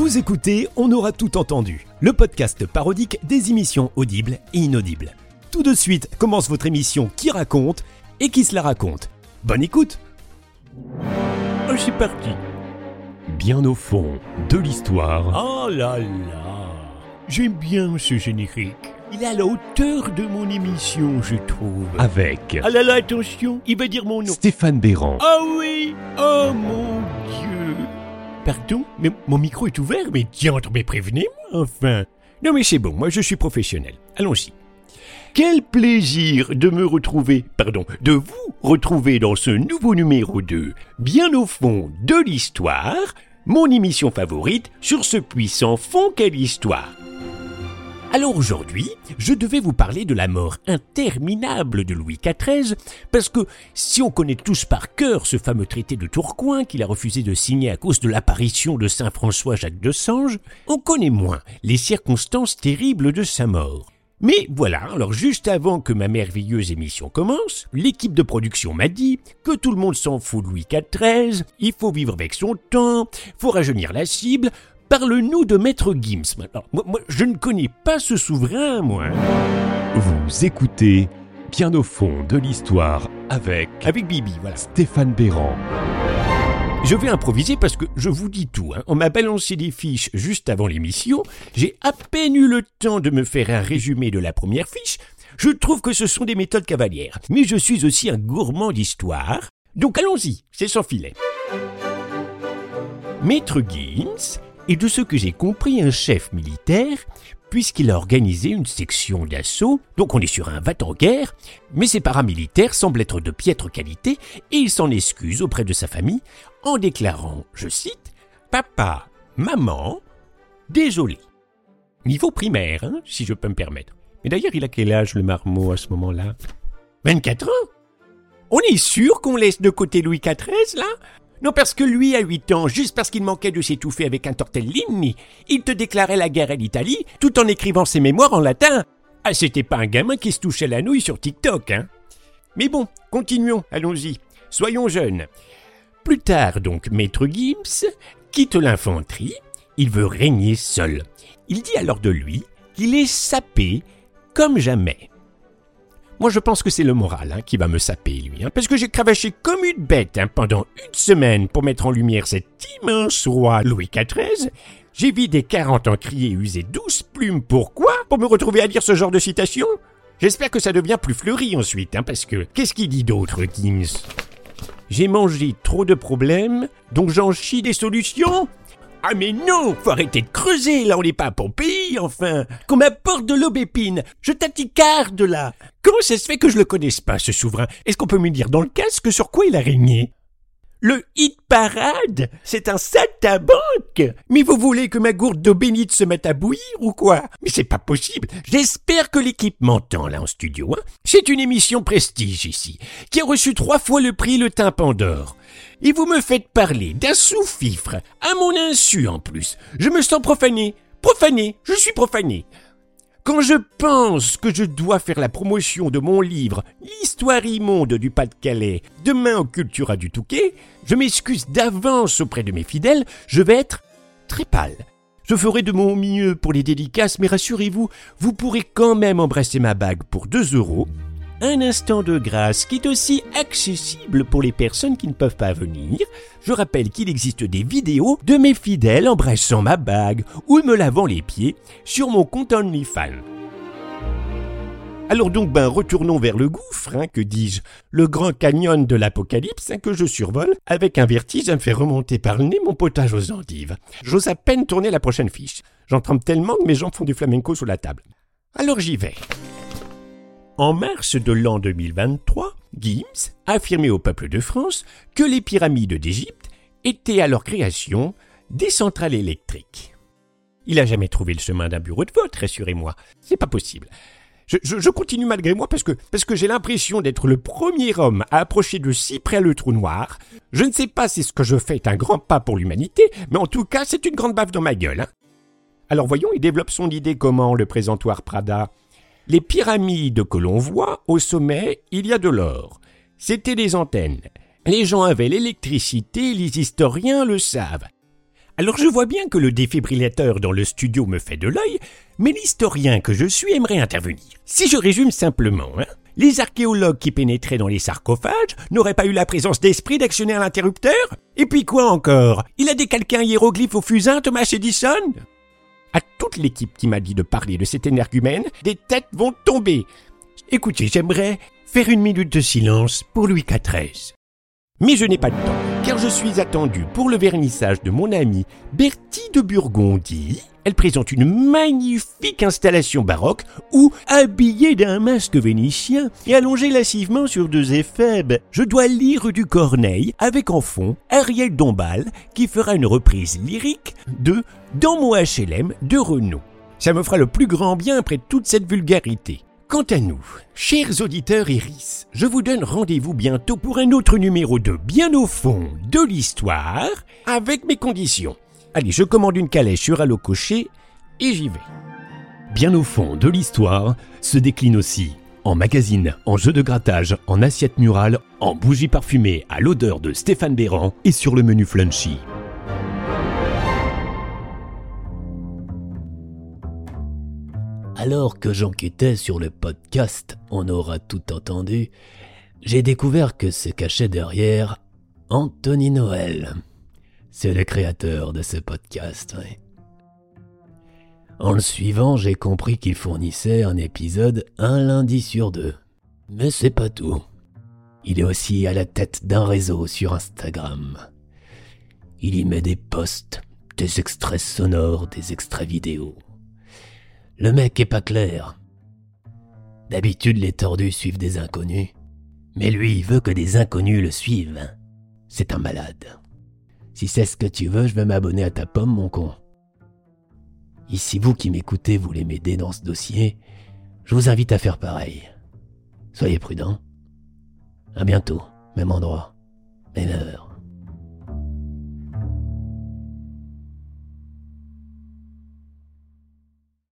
Vous écoutez On aura tout entendu, le podcast parodique des émissions audibles et inaudibles. Tout de suite commence votre émission Qui raconte et qui se la raconte. Bonne écoute Oh, c'est parti. Bien au fond de l'histoire. Oh là là. J'aime bien ce générique. Il est à la hauteur de mon émission, je trouve. Avec Ah là là, attention, il va dire mon nom. Stéphane Béran. Ah oui Oh mon Pardon Mais mon micro est ouvert Mais diantre, mais prévenez-moi enfin Non mais c'est bon, moi je suis professionnel. Allons-y. Quel plaisir de me retrouver, pardon, de vous retrouver dans ce nouveau numéro 2, bien au fond de l'histoire, mon émission favorite sur ce puissant fond qu'est l'histoire. Alors aujourd'hui, je devais vous parler de la mort interminable de Louis XIV, parce que si on connaît tous par cœur ce fameux traité de Tourcoing qu'il a refusé de signer à cause de l'apparition de Saint François Jacques de Sange, on connaît moins les circonstances terribles de sa mort. Mais voilà, alors juste avant que ma merveilleuse émission commence, l'équipe de production m'a dit que tout le monde s'en fout de Louis XIV, il faut vivre avec son temps, faut rajeunir la cible, Parle-nous de Maître Gims. Alors, moi, moi, je ne connais pas ce souverain, moi. Vous écoutez Bien au fond de l'histoire avec Avec Bibi, voilà. Stéphane Béran. Je vais improviser parce que je vous dis tout. hein. On m'a balancé des fiches juste avant l'émission. J'ai à peine eu le temps de me faire un résumé de la première fiche. Je trouve que ce sont des méthodes cavalières. Mais je suis aussi un gourmand d'histoire. Donc allons-y, c'est sans filet. Maître Gims est de ce que j'ai compris un chef militaire, puisqu'il a organisé une section d'assaut, donc on est sur un va-t-en-guerre, mais ses paramilitaires semblent être de piètre qualité et il s'en excuse auprès de sa famille en déclarant, je cite, Papa, maman, désolé. Niveau primaire, hein, si je peux me permettre. Mais d'ailleurs, il a quel âge le marmot à ce moment-là? 24 ans? On est sûr qu'on laisse de côté Louis XIV, là? Non, parce que lui, à 8 ans, juste parce qu'il manquait de s'étouffer avec un tortellini, il te déclarait la guerre à l'Italie tout en écrivant ses mémoires en latin. Ah, c'était pas un gamin qui se touchait la nouille sur TikTok, hein. Mais bon, continuons, allons-y. Soyons jeunes. Plus tard, donc, Maître Gibbs quitte l'infanterie. Il veut régner seul. Il dit alors de lui qu'il est sapé comme jamais. Moi, je pense que c'est le moral hein, qui va me saper, lui. hein, parce que j'ai cravaché comme une bête hein, pendant une semaine pour mettre en lumière cet immense roi Louis XIV. J'ai vidé 40 ans crier et usé 12 plumes. Pourquoi? Pour me retrouver à dire ce genre de citation? J'espère que ça devient plus fleuri ensuite, parce que qu'est-ce qu'il dit d'autre, Gims? J'ai mangé trop de problèmes, donc j'en chie des solutions ah mais non, faut arrêter de creuser, là on n'est pas à Pompéi, enfin. Qu'on m'apporte de l'aubépine, je t'atticarde là. Comment se fait que je le connaisse pas, ce souverain? Est-ce qu'on peut me dire dans le casque sur quoi il a régné? Le hit parade, c'est un saltabanque. Mais vous voulez que ma gourde d'eau bénite se mette à bouillir ou quoi? Mais c'est pas possible. J'espère que l'équipe m'entend là en studio. Hein c'est une émission prestige ici, qui a reçu trois fois le prix Le Tympan d'Or. Et vous me faites parler d'un sous-fifre, à mon insu en plus. Je me sens profané. Profané, je suis profané. Quand je pense que je dois faire la promotion de mon livre L'histoire immonde du Pas-de-Calais demain au Cultura du Touquet, je m'excuse d'avance auprès de mes fidèles, je vais être très pâle. Je ferai de mon mieux pour les dédicaces, mais rassurez-vous, vous pourrez quand même embrasser ma bague pour 2 euros. Un instant de grâce qui est aussi accessible pour les personnes qui ne peuvent pas venir. Je rappelle qu'il existe des vidéos de mes fidèles embrassant ma bague ou me lavant les pieds sur mon compte OnlyFans. Alors donc, ben, retournons vers le gouffre, hein, que dis-je, le grand canyon de l'apocalypse hein, que je survole, avec un vertige à me faire remonter par le nez mon potage aux endives. J'ose à peine tourner la prochaine fiche. J'en trempe tellement que mes jambes font du flamenco sous la table. Alors j'y vais. En mars de l'an 2023, Gims a affirmé au peuple de France que les pyramides d'Égypte étaient à leur création des centrales électriques. Il a jamais trouvé le chemin d'un bureau de vote, rassurez-moi. C'est pas possible. Je, continue malgré moi parce que, parce que j'ai l'impression d'être le premier homme à approcher de si près le trou noir. Je ne sais pas si ce que je fais est un grand pas pour l'humanité, mais en tout cas, c'est une grande baffe dans ma gueule. hein. Alors voyons, il développe son idée comment, le présentoir Prada? Les pyramides que l'on voit, au sommet, il y a de l'or. C'était des antennes. Les gens avaient l'électricité, les historiens le savent. Alors je vois bien que le défibrillateur dans le studio me fait de l'œil, mais l'historien que je suis aimerait intervenir. Si je résume simplement, hein, les archéologues qui pénétraient dans les sarcophages n'auraient pas eu la présence d'esprit d'actionner l'interrupteur? Et puis quoi encore? Il a décalqué un hiéroglyphe au fusain, Thomas Edison? Toute l'équipe qui m'a dit de parler de cet énergumène, des têtes vont tomber. Écoutez, j'aimerais faire une minute de silence pour Louis XIV. Mais je n'ai pas de temps, car je suis attendu pour le vernissage de mon amie Bertie de Burgondie. Elle présente une magnifique installation baroque où, habillée d'un masque vénitien et allongée lascivement sur deux éphèbes, je dois lire du Corneille avec en fond Ariel Dombal qui fera une reprise lyrique de Dans mon HLM de Renault. Ça me fera le plus grand bien après toute cette vulgarité. Quant à nous, chers auditeurs Iris, je vous donne rendez-vous bientôt pour un autre numéro de Bien au fond de l'histoire avec mes conditions. Allez, je commande une calèche sur Allo Cocher et j'y vais. Bien au fond de l'histoire se décline aussi en magazine, en jeu de grattage, en assiette murale, en bougie parfumée à l'odeur de Stéphane Béran et sur le menu Flunchy. Alors que j'enquêtais sur le podcast On aura tout entendu, j'ai découvert que se cachait derrière Anthony Noël. C'est le créateur de ce podcast. En le suivant, j'ai compris qu'il fournissait un épisode un lundi sur deux. Mais c'est pas tout. Il est aussi à la tête d'un réseau sur Instagram. Il y met des posts, des extraits sonores, des extraits vidéo. Le mec est pas clair. D'habitude, les tordus suivent des inconnus. Mais lui, veut que des inconnus le suivent. C'est un malade. Si c'est ce que tu veux, je vais m'abonner à ta pomme, mon con. Ici, vous qui m'écoutez voulez m'aider dans ce dossier, je vous invite à faire pareil. Soyez prudents. À bientôt, même endroit, même heure.